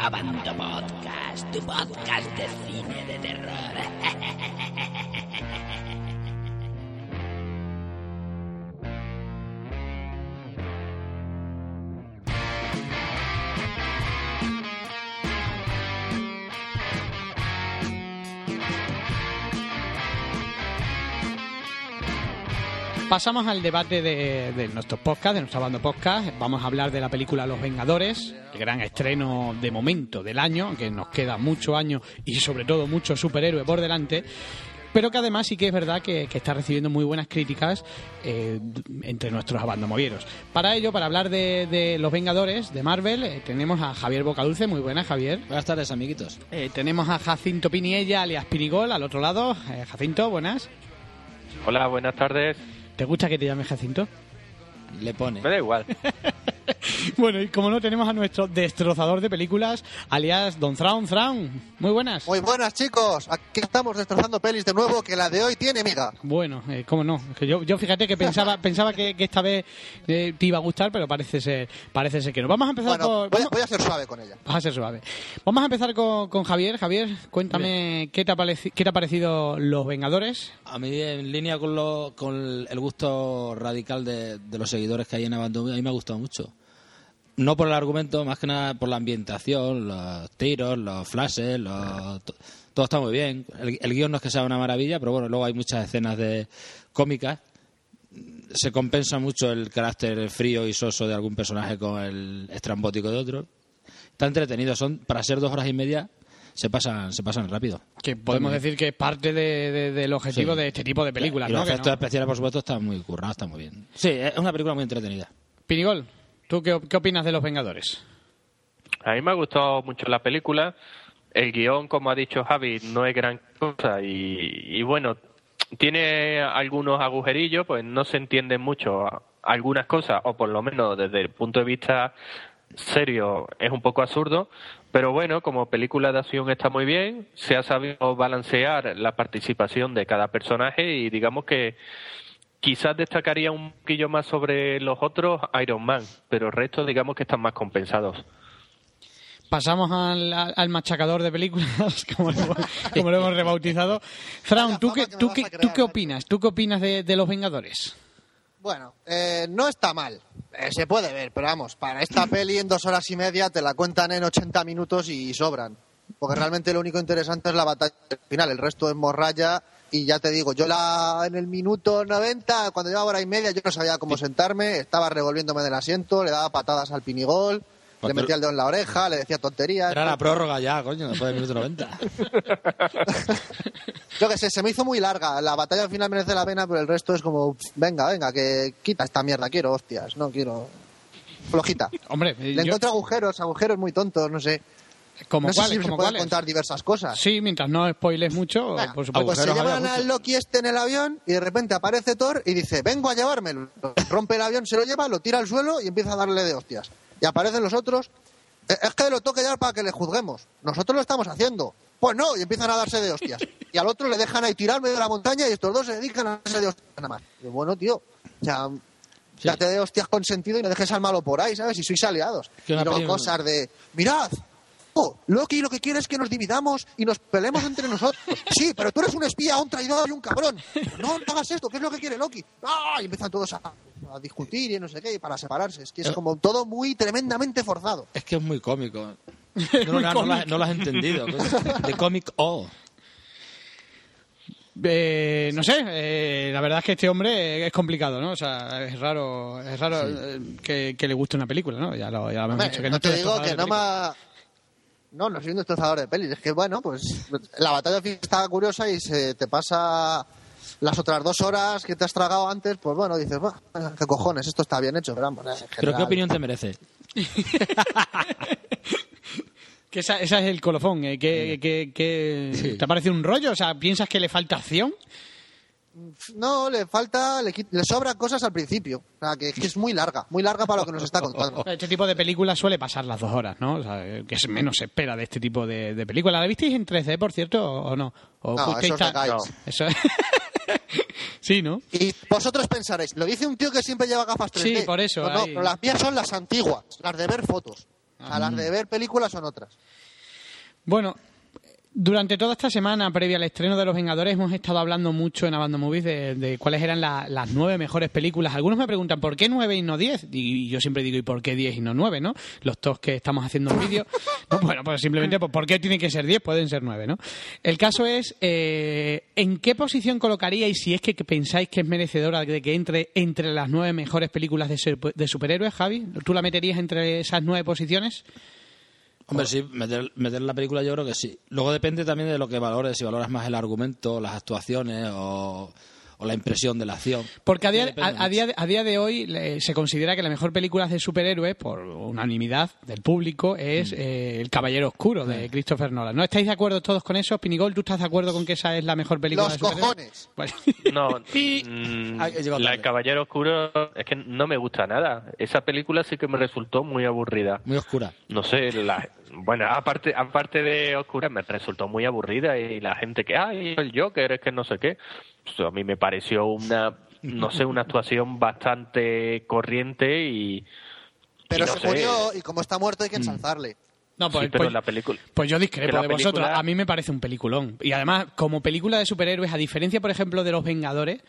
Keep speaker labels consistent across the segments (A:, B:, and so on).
A: Abando Podcast, tu podcast de cine de terror.
B: Pasamos al debate de, de nuestros podcasts, de nuestra banda podcast. Vamos a hablar de la película Los Vengadores, el gran estreno de momento del año, que nos queda mucho año y sobre todo mucho superhéroe por delante. Pero que además sí que es verdad que, que está recibiendo muy buenas críticas eh, entre nuestros abandomovieros. Para ello, para hablar de, de Los Vengadores, de Marvel, eh, tenemos a Javier Bocadulce. Muy buenas, Javier.
C: Buenas tardes, amiguitos.
B: Eh, tenemos a Jacinto Piniella, alias Pinigol, al otro lado. Eh, Jacinto, buenas.
D: Hola, buenas tardes.
B: ¿Te gusta que te llame Jacinto?
C: Le pone.
D: Me da igual.
B: Bueno, y como no, tenemos a nuestro destrozador de películas, alias Don Thrawn Thrawn. Muy buenas.
E: Muy buenas chicos, aquí estamos destrozando pelis de nuevo que la de hoy tiene miga.
B: Bueno, eh, cómo no. Que yo, yo fíjate que pensaba, pensaba que, que esta vez eh, te iba a gustar, pero parece ser, parece ser que no. Vamos a empezar
E: Bueno,
B: por.
E: voy a,
B: vamos-
E: voy a ser suave con ella.
B: Vas a ser suave. Vamos a empezar con, con Javier. Javier, cuéntame qué te, ha pareci- qué te ha parecido Los Vengadores.
C: A mí, en línea con, lo, con el gusto radical de, de los seguidores que hay en Abandon, a mí me ha gustado mucho. No por el argumento, más que nada por la ambientación, los tiros, los flashes, los- to- todo está muy bien. El, el guion no es que sea una maravilla, pero bueno, luego hay muchas escenas de cómicas. Se compensa mucho el carácter frío y soso de algún personaje con el estrambótico de otro. Está entretenido, son para ser dos horas y media se pasan, se pasan rápido.
B: Que podemos decir que es parte de- de- del objetivo
C: Sí.
B: de este tipo de películas,
C: Y los
B: ¿no? Que
C: efectos
B: no-
C: especiales, por supuesto, están muy currados, están muy bien. Sí, es una película muy entretenida.
B: Pinigol, ¿tú qué, qué opinas de Los Vengadores?
D: A mí me ha gustado mucho la película. El guion, como ha dicho Javi, no es gran cosa y, y bueno, tiene algunos agujerillos, pues no se entienden mucho algunas cosas, o por lo menos desde el punto de vista serio es un poco absurdo, pero bueno, como película de acción está muy bien, se ha sabido balancear la participación de cada personaje y digamos que quizás destacaría un poquillo más sobre los otros Iron Man, pero el resto digamos que están más compensados.
B: Pasamos al, machacador de películas, como lo, hemos- como lo hemos rebautizado. Fraun, ¿tú qué, tú qué, tú qué opinas? ¿Tú qué opinas de, de Los Vengadores?
E: Bueno, eh, no está mal, Eh, se puede ver, pero vamos, para esta peli en dos horas y media te la cuentan en 80 minutos y sobran. Porque realmente lo único interesante es la batalla final, el resto es morralla y ya te digo, yo la en el minuto 90, cuando llevaba hora y media, yo no sabía cómo sentarme, estaba revolviéndome del asiento, le daba patadas al pinigol, le metía el dedo en la oreja, le decía tonterías.
C: Era la prórroga ya, coño, después del minuto 90.
E: Yo que sé, se me hizo muy larga. La batalla al final merece la pena, pero el resto es como, venga, venga, que quita esta mierda, quiero hostias, no quiero. Flojita.
B: Hombre,
E: Le
B: yo-
E: encuentro agujeros, agujeros muy tontos, no sé.
B: Como
E: no sé si se
B: como
E: pueden
B: cuáles.
E: contar diversas cosas.
B: Sí, mientras no spoiles mucho, por supuesto.
E: pues se llevan al. Loki este en el avión y de repente aparece Thor y dice, vengo a llevármelo. Rompe el avión, se lo lleva, lo tira al suelo y empieza a darle de hostias. Y aparecen los otros, "Eh, es que lo toque llevar para que le juzguemos. Nosotros lo estamos haciendo. Pues no, y empiezan a darse de hostias. Y al otro le dejan ahí tirar medio de la montaña y estos dos se dedican a darse de hostias nada más. Y bueno, tío, o sea, ya te de hostias con sentido y no dejes al malo por ahí, ¿sabes? Y sois aliados. Y
C: peli-
E: cosas de, mirad, Loki lo que quiere es que nos dividamos y nos peleemos entre nosotros. Sí, pero tú eres un espía, un traidor y un cabrón. No, no hagas esto, ¿qué es lo que quiere Loki? ¡Ah! Y empiezan todos a, a discutir y no sé qué, y para separarse. Es que es
C: Eh.
E: como todo muy tremendamente forzado.
C: Es que es muy cómico. No, no, no, lo has- no lo has entendido. De cómic O.
B: Eh, no sé, eh, la verdad es que este hombre es complicado, ¿no? O sea, es raro, es raro eh, que, que le guste una película, ¿no? Ya lo, ya lo hemos dicho. Que
E: no te digo que no me... ha- No, no soy un destrozador de pelis. Es que, bueno, pues la batalla está curiosa y se te pasa las otras dos horas que te has tragado antes, pues bueno, dices, "Buah, qué cojones, esto está bien hecho, pero vamos, en
C: ¿Pero qué opinión te merece?
B: Que esa, esa es el colofón. eh, que, que- que-
C: Sí.
B: ¿Te parece un rollo? O sea, ¿piensas que le falta acción?
E: No, le falta, le, sobran cosas al principio. O sea, que, que es muy larga, muy larga para lo que nos está contando.
B: Este tipo de películas suele pasar las dos horas, ¿no? O sea, eh, que es menos se espera de este tipo de, de películas. ¿La visteis en 3D, por cierto, o o no? ¿O
E: No, eso.
D: No.
B: Eso sí, ¿no?
E: Y vosotros pensaréis, lo dice un tío que siempre lleva gafas 3D.
B: Sí, por eso,
E: Pues no, pero las mías son las antiguas, las de ver fotos. A las de ver películas son otras.
B: Bueno, durante toda esta semana previa al estreno de Los Vengadores hemos estado hablando mucho en Abandon Movies de, cuáles eran la- las nueve mejores películas. Algunos me preguntan ¿por qué nueve y no diez? Y, yo siempre digo ¿y por qué diez y no nueve? ¿no? Los tos que estamos haciendo en vídeo. No, bueno, pues simplemente pues, ¿por qué tiene que ser diez? Pueden ser nueve, ¿no? El caso es eh, ¿en qué posición colocaríais si es que pensáis que es merecedora de que entre entre las nueve mejores películas de, de superhéroes, Javi? ¿Tú la meterías entre esas nueve posiciones?
C: Hombre, sí, meter, meter la película yo creo que sí. Luego depende también de lo que valores, si valoras más el argumento, las actuaciones o, o la impresión de la acción.
B: Porque a día, a, día, de- a día de hoy le- se considera que la mejor película de superhéroes, por unanimidad del público, es eh, El Caballero Oscuro de Christopher Nolan. ¿No estáis de acuerdo todos con eso? Pinigol, ¿tú estás de acuerdo con que esa es la mejor película
E: Los
B: de superhéroes?
E: cojones.
B: Bueno.
D: No,
B: Y-
D: mm, la del Caballero Oscuro es que no me gusta nada. Esa película sí que me resultó muy aburrida.
C: Muy oscura.
D: No sé, la, bueno, aparte aparte de oscura me resultó muy aburrida y la gente que, ay, el Joker es que no sé qué. A mí me pareció una, no sé, una actuación bastante corriente y...
E: Pero
D: y no
E: se
D: sé.
E: murió y como está muerto hay que ensalzarle.
B: No, pues,
D: Sí, pero
B: pues-
D: la película...
B: pues yo discrepo de vosotros.
D: película-
B: A mí me parece un peliculón. Y además, como película de superhéroes, a diferencia, por ejemplo, de Los Vengadores,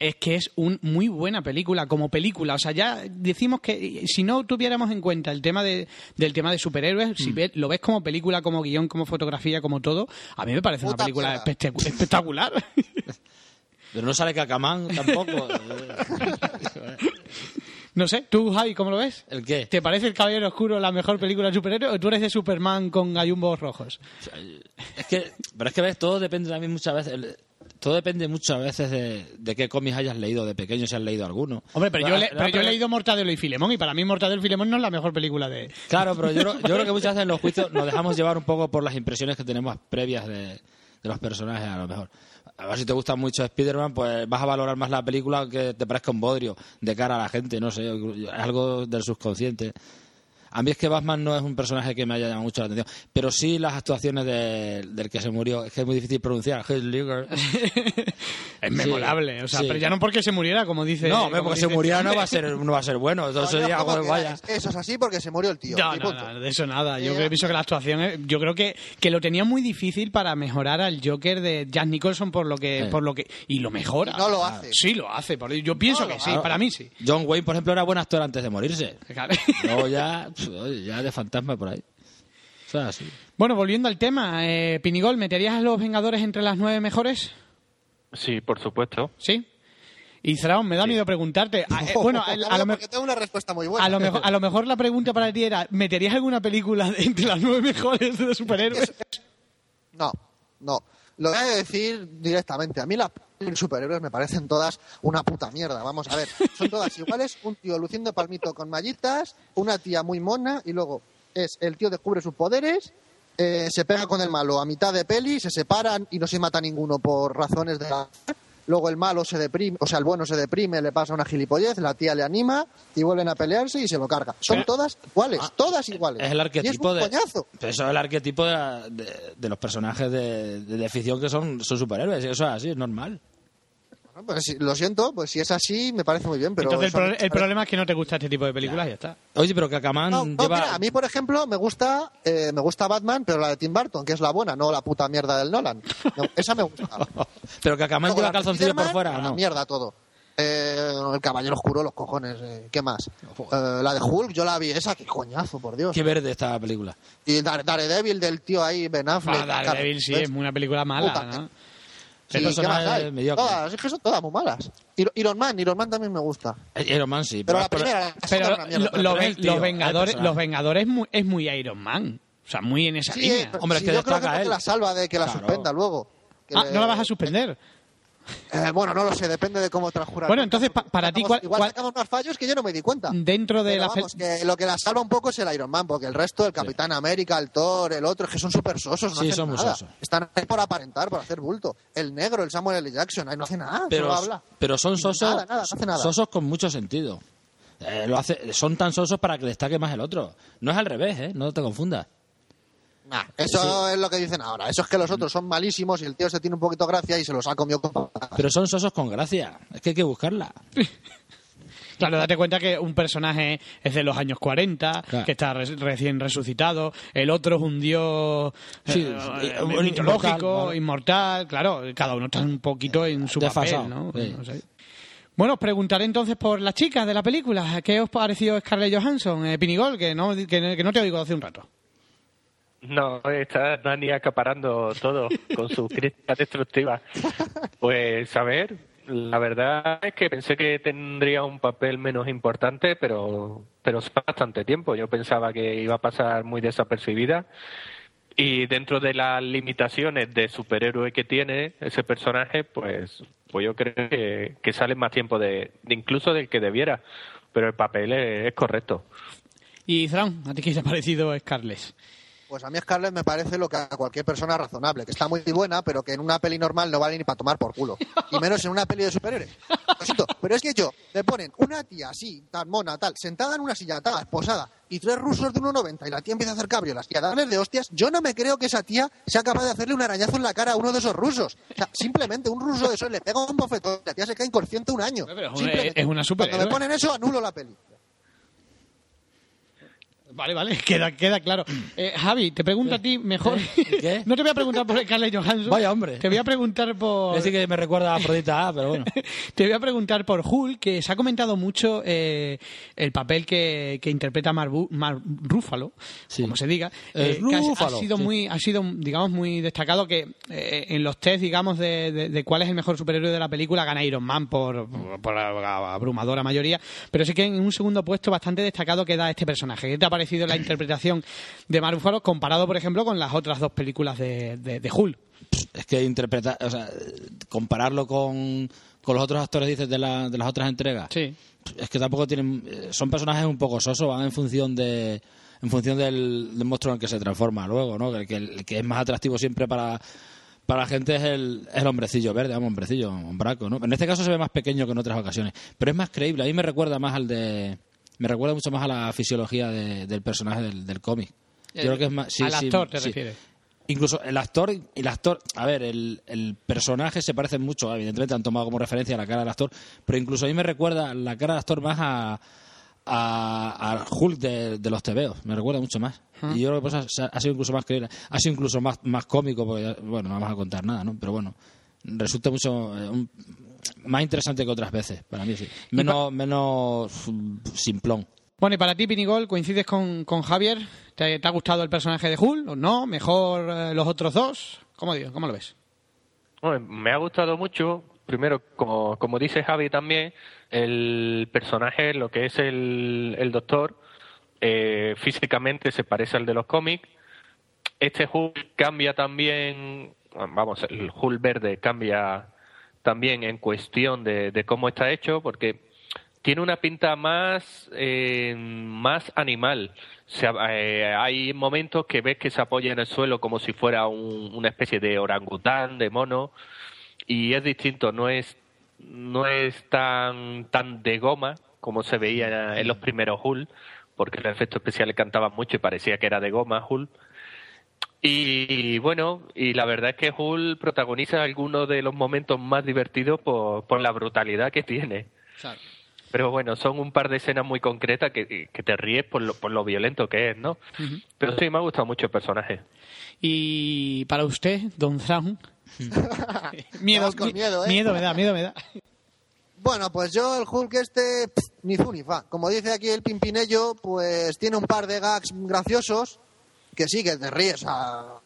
B: es que es una muy buena película, como película. O sea, ya decimos que si no tuviéramos en cuenta el tema de, del tema de superhéroes,
E: Mm.
B: si ves- lo ves como película, como guion, como fotografía, como todo, a mí me parece una película espectacular.
C: Pero no sale Cacamán tampoco.
B: no sé, tú, Javi, ¿cómo lo ves?
C: ¿El qué?
B: ¿Te parece El Caballero Oscuro la mejor película de superhéroes o tú eres de Superman con gallumbos rojos?
C: Es que, pero es que ves, todo depende también muchas veces. el- todo depende muchas veces de, de qué cómics hayas leído de pequeño, si has leído alguno.
B: Hombre, pero, yo, le-
C: la-
B: pero yo he leído Mortadelo y Filemón y para mí Mortadelo y Filemón no es la mejor película de...
C: Claro, pero yo, creo- yo creo que muchas veces en los juicios nos dejamos llevar un poco por las impresiones que tenemos previas de, de los personajes, a lo mejor. A ver si te gusta mucho Spider-Man, pues vas a valorar más la película que te parezca un bodrio de cara a la gente, no sé, algo del subconsciente. A mí es que Batman no es un personaje que me haya llamado mucho la atención, pero sí las actuaciones de- del que se murió, es que es muy difícil pronunciar, Heath Ledger.
B: Es memorable, o sea,
C: sí.
B: pero ya no porque se muriera, como dice...
C: No,
B: como
C: porque se
B: dice
C: muriera
B: este
C: no va a ser, no va a ser bueno, entonces
E: Coño,
C: sería
E: ¿cómo
C: algo de
E: que
C: vaya.
E: Eso es así porque se murió el tío.
B: No, no,
E: punto.
B: no, de eso nada. Yo creo, pienso que la actuación, es- yo creo que, que lo tenía muy difícil para mejorar al Joker de Jack Nicholson por lo que,
C: Sí.
B: por lo que y lo mejora.
E: Y no lo hace.
B: Sí, lo hace. Yo pienso
E: No
B: que sí, para mí sí.
C: John Wayne, por ejemplo, era buen actor antes de morirse.
B: Claro.
C: Luego ya, ya de fantasma por ahí. O sea, así.
B: Bueno, volviendo al tema, eh, Pinigol, ¿meterías a los Vengadores entre las nueve mejores?
D: Sí, por supuesto.
B: Sí. Y Zraón, me da miedo preguntarte. A, eh, bueno, a, a lo me-
E: porque tengo una respuesta muy buena.
B: a lo mejor, a lo mejor la pregunta para ti era, ¿meterías alguna película entre las nueve mejores de superhéroes?
E: No, no. Lo voy a decir directamente. A mí las superhéroes me parecen todas una puta mierda. Vamos a ver. Son todas iguales. Un tío luciendo palmito con mallitas, una tía muy mona y luego es el tío descubre sus poderes, eh, se pega con el malo a mitad de peli, se separan y no se mata ninguno por razones de la... Luego el malo se deprime, o sea, el bueno se deprime, le pasa una gilipollez, la tía le anima y vuelven a pelearse y se lo carga. Son
C: Pero-
E: todas iguales, todas iguales.
C: Es el
E: y es
C: arquetipo
E: un
C: de.
E: coñazo.
C: Eso es el arquetipo de, la- de- de los personajes de, de, de ficción que son, son superhéroes. Eso es así, es normal.
E: Pues lo siento, pues si es así, me parece muy bien, pero...
B: Entonces el, pro- problema es que no te gusta este tipo de películas y ya está.
C: Oye, pero que Akaman
E: No, no,
C: lleva.
E: mira, a mí, por ejemplo, me gusta, eh, me gusta Batman, pero la de Tim Burton, que es la buena, no la puta mierda del Nolan. No, esa me gusta.
C: Pero
E: Luego,
C: lleva calzoncillo por fuera,
E: a
C: ¿o
E: la
C: no?
E: mierda todo. Eh, el Caballero Oscuro, los cojones, eh, ¿qué más? Eh, la de Hulk, yo la vi, esa, qué coñazo, por Dios.
C: Qué verde esta película.
E: Y Dare- Daredevil del tío ahí, Ben Affleck.
B: Ah, Daredevil sí, es una película mala,
E: Puta,
B: ¿no?
E: Sí, ¿qué más hay?
C: mediocre.
E: Todas, es que son todas muy malas. Ir- Iron Man, Iron Man también me gusta.
C: Iron Man sí.
E: Pero la
C: pero-
E: primera, la
B: Pero
E: segunda era una mierda.
B: lo-
E: pero-
B: lo
C: pero tío,
B: los Vengadores, los Vengadores mu- es muy Iron Man. O sea, muy en esa
E: Sí,
B: línea.
E: pero
C: Hombre, es
E: sí,
C: que
E: yo creo que
C: él.
E: la salva de que la
C: Claro.
E: suspenda luego. Que
B: Ah,
E: le-
B: ¿no la vas a suspender?
E: Eh, bueno, no lo sé, depende de cómo transcurra.
B: Bueno, entonces, pa- para ti, ¿cuál-
E: igual
B: cuál-
E: sacamos más fallos que yo no me di cuenta.
B: Dentro de
E: Pero
B: la
E: vamos, que lo que la salva un poco es el Iron Man, porque el resto, el Capitán América, el Thor, el otro, es que son súper sosos, no
C: Sí,
E: hacen
C: son
E: nada.
C: sosos.
E: Están ahí por aparentar, por hacer bulto. El negro, el Samuel L. Jackson, ahí no hace nada,
C: pero,
E: solo habla.
C: pero son sosos,
E: Nada, nada, no hace nada.
C: sosos con mucho sentido. Eh, lo hace, son tan sosos para que destaque más el otro. No es al revés, ¿eh? No te confundas.
E: Nah, eso es lo que dicen ahora. Eso es que los otros son malísimos y el tío se tiene un poquito gracia y se los ha comido con.
C: Pero son sosos con gracia. Es que hay que buscarla.
B: Claro, date cuenta que un personaje es de los años 40,
C: Claro.
B: que está res- recién resucitado, el otro es un dios
C: Sí,
B: eh,
C: eh, un
B: mitológico,
C: inmortal,
B: claro, cada uno está un poquito en su papel, ¿no?
C: sí.
B: No sé. Bueno, os preguntaré entonces por las chicas de la película. ¿Qué os pareció Scarlett Johansson, eh, Pinigol, que no, que, que no te oigo hace un rato?
D: No, está Dani acaparando todo con sus críticas destructivas. Pues a ver, la verdad es que pensé que tendría un papel menos importante, pero pero es bastante tiempo. Yo pensaba que iba a pasar muy desapercibida y dentro de las limitaciones de superhéroe que tiene ese personaje, pues pues yo creo que, que sale más tiempo de, de incluso del que debiera, pero el papel es, es correcto.
B: Y Zran, ¿a ti qué te ha parecido Scarlett?
E: Pues a mí Scarlett me parece lo que a cualquier persona razonable, que está muy buena, pero que en una peli normal no vale ni para tomar por culo. Y menos en una peli de superhéroes. Lo siento, pero es que yo, le ponen una tía así, tan mona, tal, sentada en una silla, tal, esposada, y tres rusos de 1,90 y la tía empieza a hacer cabriolas y a darles de hostias, yo no me creo que esa tía sea capaz de hacerle un arañazo en la cara a uno de esos rusos. O sea, simplemente un ruso de esos le pega un bofetón y la tía se cae inconsciente un año.
B: Es una- es una superhéroe.
E: Cuando me ponen eso, anulo la peli.
B: Vale, vale, queda, queda claro. Eh, Javi, te pregunto a ti mejor.
C: ¿Qué?
B: No te voy a preguntar por Scarlett Johansson.
C: Vaya, hombre.
B: Te voy a preguntar por.
C: Así que me recuerda a Afrodita A, pero bueno.
B: Te voy a preguntar por Hulk, que se ha comentado mucho eh, el papel que, que interpreta Mark Ruffalo,
C: Sí.
B: como se diga.
C: Es
B: que ha- sido
C: sí.
B: muy, ha sido, digamos, muy destacado que eh, en los test, digamos, de, de- de cuál es el mejor superhéroe de la película gana Iron Man por, por la abrumadora mayoría, pero sí que en un segundo puesto bastante destacado queda este personaje. ¿Qué te ha parecido la interpretación de Mark Ruffalo comparado, por ejemplo, con las otras dos películas de, de, de Hulk?
C: Es que interpretar, o sea, compararlo con, con los otros actores, dices, de, la- de las otras entregas.
B: Sí.
C: Es que tampoco tienen. eh, Son personajes un poco sosos, van en función de. En función del, del monstruo en el que se transforma luego, ¿no? Que, que el que es más atractivo siempre para, para la gente es el, el hombrecillo verde, vamos, hombrecillo, hombraco, ¿no? En este caso se ve más pequeño que en otras ocasiones, pero es más creíble. A mí me recuerda más al de. Me recuerda mucho más a la fisiología de- del personaje del, del cómic. Yo creo que es más. sí,
B: Al
C: sí,
B: actor te
C: sí.
B: refieres.
C: Incluso el actor, el actor, a ver, el, el personaje se parece mucho, evidentemente han tomado como referencia la cara del actor, pero incluso a mí me recuerda la cara del actor más a, a, a Hulk de, de los tebeos, me recuerda mucho más. Y yo creo que pues, ha, ha sido incluso más creíble, ha sido incluso más, más cómico, porque, bueno, no vamos a contar nada, ¿no? Pero bueno, resulta mucho eh, un- más interesante que otras veces, para mí sí. Menos, menos mm, simplón.
B: Bueno, y para ti, Pinigol, ¿coincides con, con Javier? ¿Te, te ha gustado el personaje de Hulk o no? ¿Mejor eh, los otros dos? ¿Cómo, digo? ¿Cómo lo ves?
D: Bueno, me ha gustado mucho, primero, como, como dice Javi también, el personaje, lo que es el, el doctor, eh, físicamente se parece al de los cómics. Este Hulk cambia también, vamos, el Hulk verde cambia también en cuestión de, cómo está hecho, porque tiene una pinta más eh, más animal. Eh, hay momentos que ves que se apoya en el suelo como si fuera un- una especie de orangután, de mono, y es distinto, no es no es tan tan de goma como se veía en los primeros Hulk, porque el efecto especial le cantaba mucho y parecía que era de goma Hulk. Y bueno, y la verdad es que Hulk protagoniza algunos de los momentos más divertidos por, por la brutalidad que tiene. Pero bueno, son un par de escenas muy concretas que, que te ríes por lo, por lo violento que es, ¿no? Pero sí, me ha gustado mucho el personaje.
B: Y para usted, Don Zram. miedo,
E: con
B: mi-
E: miedo, ¿eh?
B: miedo me da, miedo me da.
E: Bueno, pues yo el Hulk este, pff, ni fu ni fa. Como dice aquí el Pimpinello, pues tiene un par de gags graciosos, que sí, que te ríes, a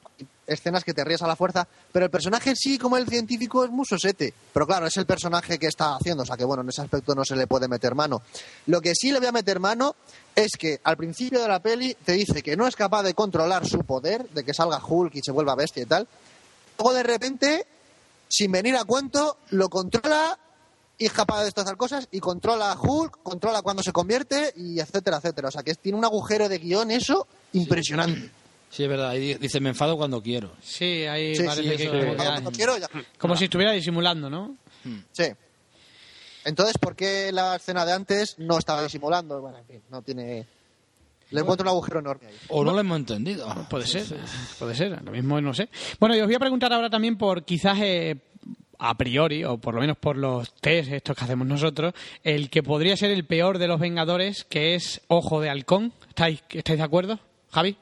E: escenas que te ríes a la fuerza, pero el personaje sí, como el científico, es muy sosete. Pero claro, es el personaje que está haciendo, o sea que bueno, en ese aspecto no se le puede meter mano. Lo que sí le voy a meter mano es que al principio de la peli te dice que no es capaz de controlar su poder, de que salga Hulk y se vuelva bestia y tal. Luego de repente, sin venir a cuento, lo controla y es capaz de destrozar cosas y controla a Hulk, controla cuando se convierte y etcétera, etcétera. O sea que tiene un agujero de guion eso impresionante.
C: Sí, es verdad. Y dice, me enfado cuando quiero.
B: Sí, ahí
E: Sí,
B: parece
E: sí,
B: que...
E: eso,
B: que-
E: cuando- quiero, ya.
B: como si estuviera disimulando, ¿no?
E: Sí. Entonces, ¿por qué la escena de antes no estaba disimulando? Bueno, en fin, no tiene... Le encuentro un agujero enorme ahí.
C: O no lo hemos entendido.
B: Puede ser, puede ser, lo mismo no sé. Bueno, y os voy a preguntar ahora también por quizás eh, a priori, o por lo menos por los test estos que hacemos nosotros, el que podría ser el peor de los Vengadores, que es Ojo de Halcón. ¿Estáis, estáis de acuerdo, Javi?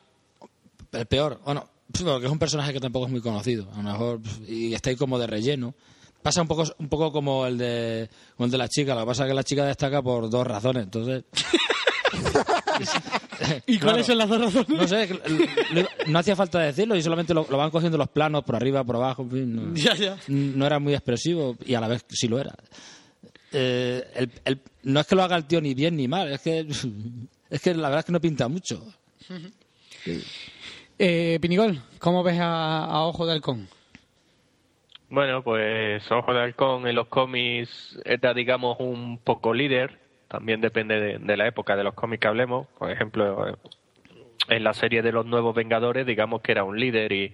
C: El peor, bueno, porque es un personaje que tampoco es muy conocido, a lo mejor, y está ahí como de relleno. Pasa un poco, un poco como el de, como el de la chica, lo que pasa es que la chica destaca por dos razones, entonces...
B: ¿Y cuáles son las dos razones?
C: No sé, no hacía falta decirlo y solamente lo, lo van cogiendo los planos por arriba, por abajo, en fin, no,
B: Ya, ya.
C: no era muy expresivo y a la vez sí lo era. Eh, el- el- no es que lo haga el tío ni bien ni mal, es que, es que la verdad es que no pinta mucho.
B: Eh, Pinigol, ¿cómo ves a, Ojo de Halcón?
D: Bueno, pues Ojo de Halcón en los cómics era, digamos, un poco líder. También depende de, la época de los cómics que hablemos. Por ejemplo, en la serie de los Nuevos Vengadores, digamos que era un líder y,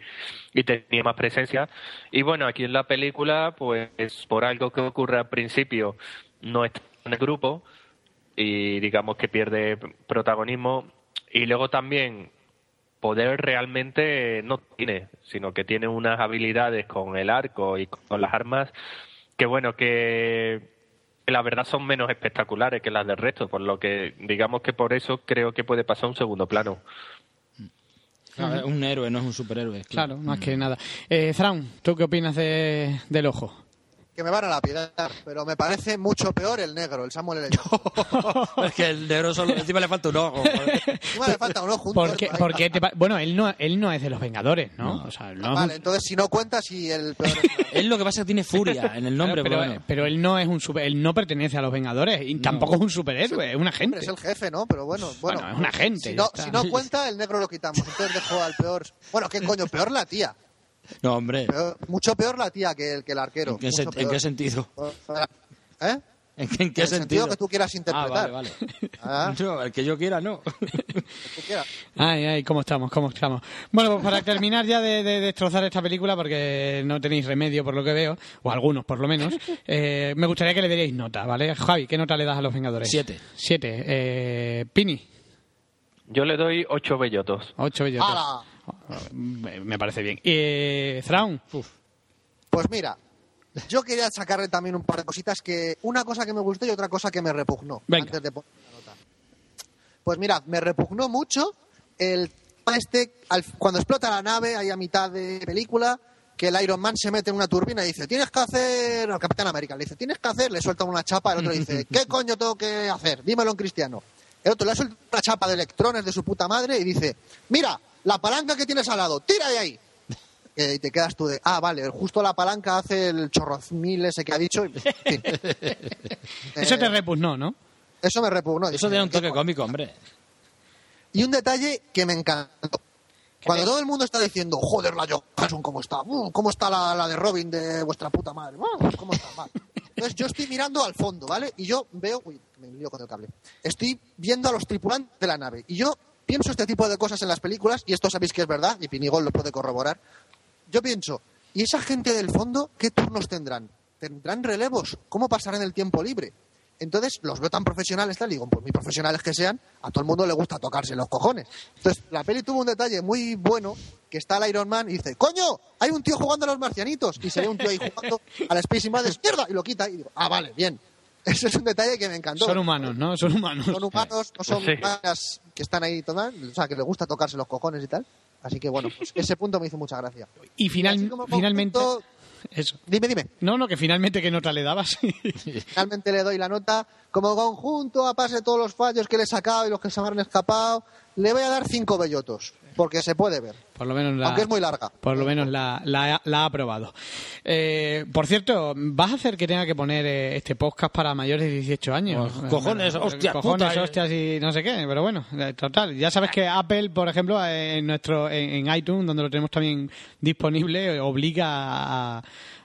D: y tenía más presencia. Y bueno, aquí en la película, pues por algo que ocurre al principio, no está en el grupo y digamos que pierde protagonismo. Y luego también poder realmente no tiene, sino que tiene unas habilidades con el arco y con las armas que bueno, que que la verdad son menos espectaculares que las del resto, por lo que digamos que por eso creo que puede pasar a un segundo plano.
C: Un héroe, no es un superhéroe.
B: Claro, más que nada. Eh, Thrawn, ¿tú qué opinas de, del Ojo?
E: Que me van a lapidar, pero me parece mucho peor el negro, el Samuel L.
C: Es que el negro solo, encima le falta un ojo.
E: Encima le falta un ojo, un
B: ¿Por
E: tuerto
B: qué,
E: ahí.
B: por qué te pa- bueno, él no, él no es de los Vengadores, ¿no? O sea,
E: Vale, entonces si no cuentas y el peor es-
C: Él lo que pasa es que tiene furia en el nombre,
B: pero,
C: pero bueno.
B: pero él no es un super, él no pertenece a los Vengadores y tampoco es un superhéroe, es un agente.
E: Hombre, es el jefe, ¿no? Pero bueno, bueno.
B: Bueno, es un agente,
E: Si no, si no cuenta, el negro lo quitamos. Entonces dejo al peor. Bueno, ¿qué coño? Peor la tía.
C: No, hombre.
E: Peor- mucho peor la tía que el, que el arquero.
C: ¿En qué, en sentido?
E: ¿Eh?
C: ¿En qué, en qué
E: En el
C: sentido?
E: sentido que tú quieras
C: Ah,
E: interpretar.
C: vale, vale.
E: Ah,
C: No, el que yo quiera, no.
E: que tú quieras.
B: Ay, ay, cómo estamos, cómo estamos. Bueno, pues para terminar ya de, de destrozar esta película, porque no tenéis remedio por lo que veo, o algunos por lo menos, eh, me gustaría que le dierais nota, ¿vale? Javi, ¿qué nota le das a los Vengadores?
C: Siete.
B: Siete. Eh, Pini,
D: Yo le doy ocho bellotos.
B: ocho bellotos.
E: ¡Hala!
B: Me me parece bien. Eh, Thrawn,
E: Pues mira, yo quería sacarle también un par de cositas que. Una cosa que me gustó y otra cosa que me repugnó.
B: Venga.
E: Antes de poner la nota. Pues mira, me repugnó mucho el tema este. al- cuando explota la nave, ahí a mitad de película, que el Iron Man se mete en una turbina y dice: Tienes que hacer. Al Capitán América le dice: Tienes que hacer. Le suelta una chapa, el otro le dice: ¿Qué coño tengo que hacer? Dímelo en cristiano. El otro le suelta una chapa de electrones de su puta madre y dice: Mira, la palanca que tienes al lado, tira de ahí. Que te quedas tú de, ah, vale, justo la palanca hace el chorrozmil ese que ha dicho. y- en fin.
B: eso
E: Eh,
B: te repugnó, ¿no?
E: eso me repugnó.
C: Eso tiene un
E: ¿qué
C: toque
E: co-
C: cómico, hombre.
E: Y un detalle que me encantó. Cuando todo el mundo está diciendo, joder, la Johansson, ¿cómo está? Uh, ¿Cómo está la, la de Robin de vuestra puta madre? ¿Cómo está? Mal. Entonces yo estoy mirando al fondo, ¿vale? Y yo veo, uy, me lío con el cable. Estoy viendo a los tripulantes de la nave. Y yo pienso este tipo de cosas en las películas, y esto sabéis que es verdad, y Pinigol lo puede corroborar. Yo pienso, ¿y esa gente del fondo qué turnos tendrán? ¿Tendrán relevos? ¿Cómo pasarán el tiempo libre? Entonces los veo tan profesionales, tal, y digo, pues muy profesionales que sean, a todo el mundo le gusta tocarse los cojones. Entonces la peli tuvo un detalle muy bueno, que está el Iron Man y dice, coño, hay un tío jugando a los marcianitos, y se ve un tío ahí jugando a la Space Invaders, mierda, y lo quita, y digo, ah, vale, bien. Ese es un detalle que me encantó.
B: Son humanos, ¿no? Son humanos.
E: Son humanos, no son
D: Sí.
E: que están ahí todas, o sea, que les gusta tocarse los cojones y tal. Así que bueno, pues ese punto me hizo mucha gracia.
B: Y final, finalmente... Eso.
E: Dime, dime.
B: No, no, que finalmente qué nota le dabas.
E: Finalmente le doy la nota. Como conjunto, a pase de todos los fallos que le he sacado y los que se me han escapado, le voy a dar cinco bellotos, porque se puede ver.
B: Por lo menos la,
E: Aunque es muy larga.
B: Por lo menos la, la, la ha aprobado. Eh, por cierto, ¿vas a hacer que tenga que poner eh, este podcast para mayores de 18 años?
C: Oh, cojones, hostias,
B: Cojones,
C: puta, eh.
B: hostias y no sé qué, pero bueno, eh, total. Ya sabes que Apple, por ejemplo, eh, en nuestro en, en iTunes, donde lo tenemos también disponible, obliga a,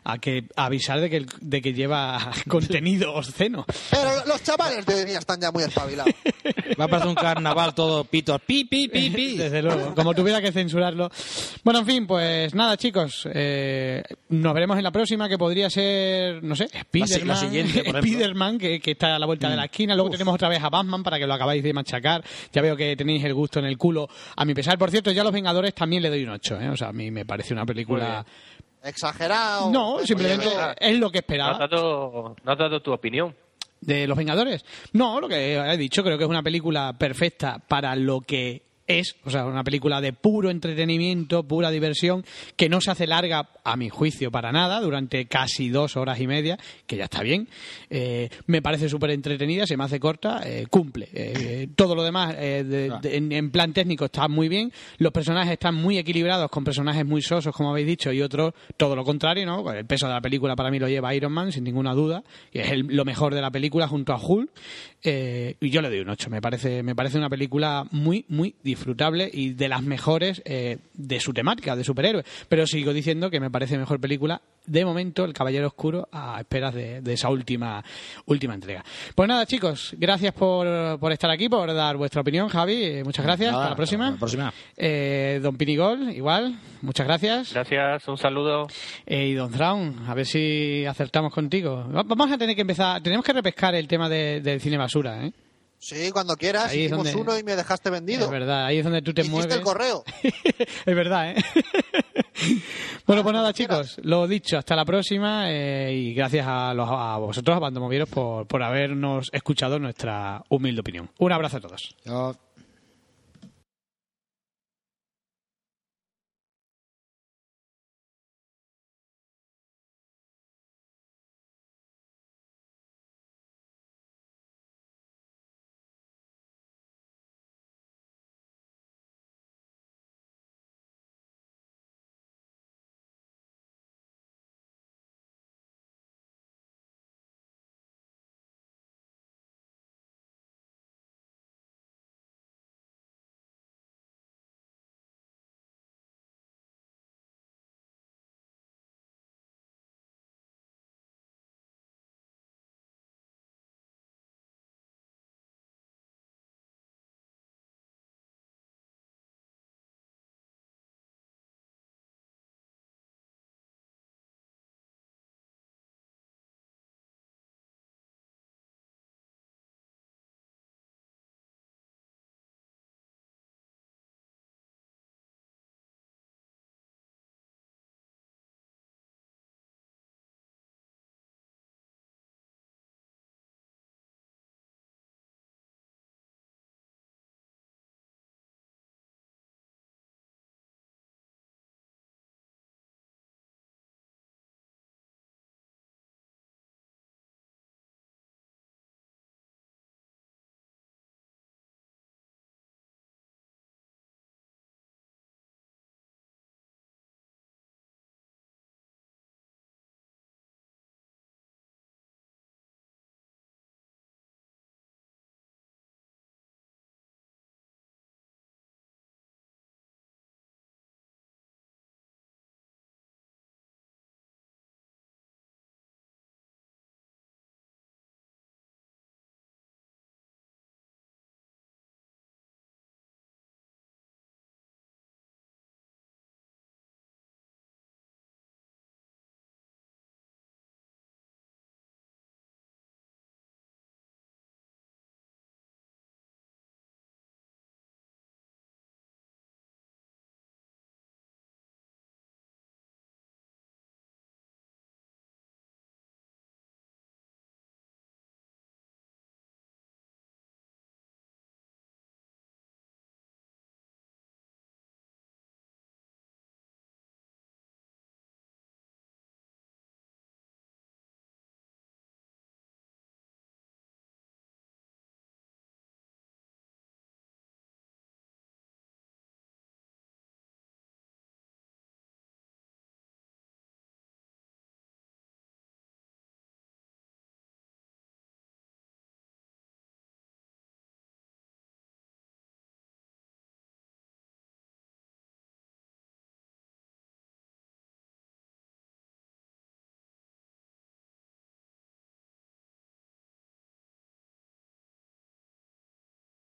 B: a que a avisar de que, el- de que lleva contenido obsceno.
E: Pero los chavales de hoy día están ya muy espabilados.
C: Va a pasar un carnaval todo pitos. Pi, pi, pi, pi.
B: Desde luego, como tuviera que censurarlo. Bueno, en fin, pues nada, chicos. eh, nos veremos en la próxima, que podría ser, no sé, Spiderman.
C: la siguiente, por. Mm.
B: Spiderman, que, que está a la vuelta de la esquina. Luego tenemos otra vez a Batman para que lo acabáis de machacar. Ya veo que tenéis el gusto en el culo. A mi pesar, por cierto, ya a Los Vengadores también le doy un 8. ¿eh? O sea, a mí me parece una película
E: exagerado.
B: No, simplemente es lo que
D: No has,
B: esperaba.
D: dado, no has dado tu opinión.
B: de Los Vengadores. No, lo que he dicho, creo que es una película perfecta para lo que es, o sea, una película de puro entretenimiento, pura diversión, que no se hace larga, a mi juicio, para nada, durante casi dos horas y media, que ya está bien. Eh, me parece súper entretenida, se me hace corta, eh, cumple. Eh, todo lo demás, eh, de- de- en, en plan técnico, está muy bien. Los personajes están muy equilibrados, con personajes muy sosos, como habéis dicho, y otros todo lo contrario, ¿no? El peso de la película para mí lo lleva Iron Man, sin ninguna duda, y es el- lo mejor de la película junto a Hulk. Y yo le doy un 8. Me parece, me parece una película muy, muy disfrutable y de las mejores eh, de su temática, de superhéroes. Pero sigo diciendo que me parece mejor película de momento El Caballero Oscuro a esperas de, de esa última, última entrega. Pues nada, chicos, gracias por, por estar aquí, por dar vuestra opinión, Javi. eh, muchas gracias.
C: Nada,
B: hasta la próxima.
C: hasta la próxima.
B: Eh, don Pinigol, igual, muchas gracias.
D: Gracias, un saludo.
B: Eh, y Don Thrawn, a ver si acertamos contigo. Va- Vamos a tener que empezar, tenemos que repescar el tema de- del cine basura, ¿eh?
E: Sí, cuando quieras.
B: Ahí es
E: Hicimos
B: donde-
E: uno y me dejaste vendido.
B: Es verdad, ahí es donde tú te
E: Hiciste
B: mueves.
E: el correo.
B: es verdad, ¿eh? bueno, pues nada,
E: cuando quieras.
B: chicos, lo dicho, hasta la próxima eh, y gracias a, los, a vosotros, a Bandomovieros, por, por habernos escuchado nuestra humilde opinión. Un abrazo a todos.
C: Yo-